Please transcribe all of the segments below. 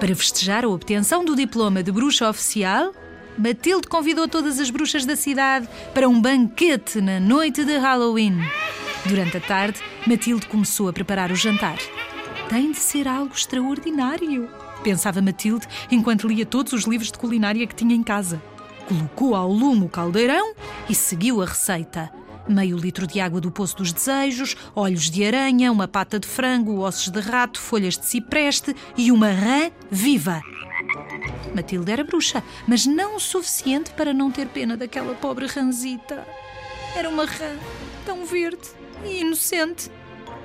Para festejar a obtenção do diploma de bruxa oficial, Matilde convidou todas as bruxas da cidade para um banquete na noite de Halloween. Durante a tarde, Matilde começou a preparar o jantar. Tem de ser algo extraordinário, pensava Matilde enquanto lia todos os livros de culinária que tinha em casa. Colocou ao lume o caldeirão e seguiu a receita. Meio litro de água do Poço dos Desejos, olhos de aranha, uma pata de frango, ossos de rato, folhas de cipreste e uma rã viva. Matilde era bruxa, mas não o suficiente para não ter pena daquela pobre ranzita. Era uma rã tão verde e inocente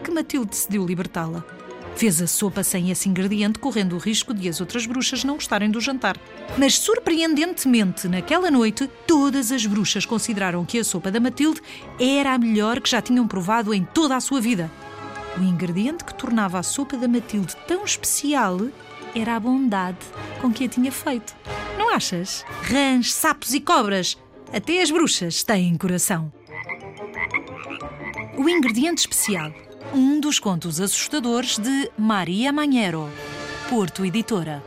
que Matilde decidiu libertá-la. Fez a sopa sem esse ingrediente, correndo o risco de as outras bruxas não gostarem do jantar. Mas, surpreendentemente, naquela noite, todas as bruxas consideraram que a sopa da Matilde era a melhor que já tinham provado em toda a sua vida. O ingrediente que tornava a sopa da Matilde tão especial era a bondade com que a tinha feito. Não achas? Rãs, sapos e cobras. Até as bruxas têm coração. O ingrediente especial. Um dos contos assustadores de Maria Manhero. Porto Editora.